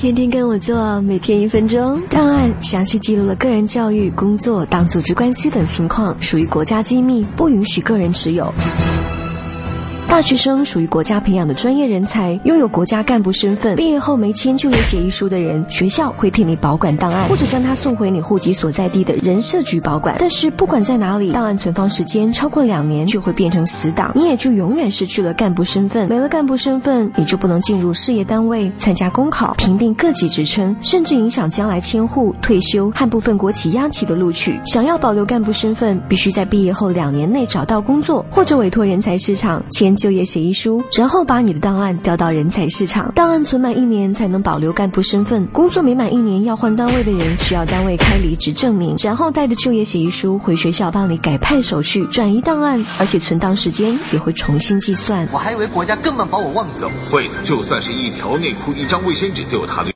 天天跟我做，每天一分钟。档案详细记录了个人教育、工作、党组织关系等情况，属于国家机密，不允许个人持有。大学生属于国家培养的专业人才，拥有国家干部身份。毕业后没签就业协议书的人，学校会替你保管档案，或者将他送回你户籍所在地的人社局保管。但是不管在哪里，档案存放时间超过两年，就会变成死档，你也就永远失去了干部身份。没了干部身份，你就不能进入事业单位、参加公考、评定各级职称，甚至影响将来迁户、退休和部分国企央企的录取。想要保留干部身份，必须在毕业后两年内找到工作，或者委托人才市场签。就业协议书，然后把你的档案调到人才市场。档案存满一年才能保留干部身份。工作没满一年要换单位的人，需要单位开离职证明，然后带着就业协议书回学校帮你改派手续、转移档案，而且存档时间也会重新计算。我还以为国家根本把我忘记了。会的，就算是一条内裤、一张卫生纸，都有它的。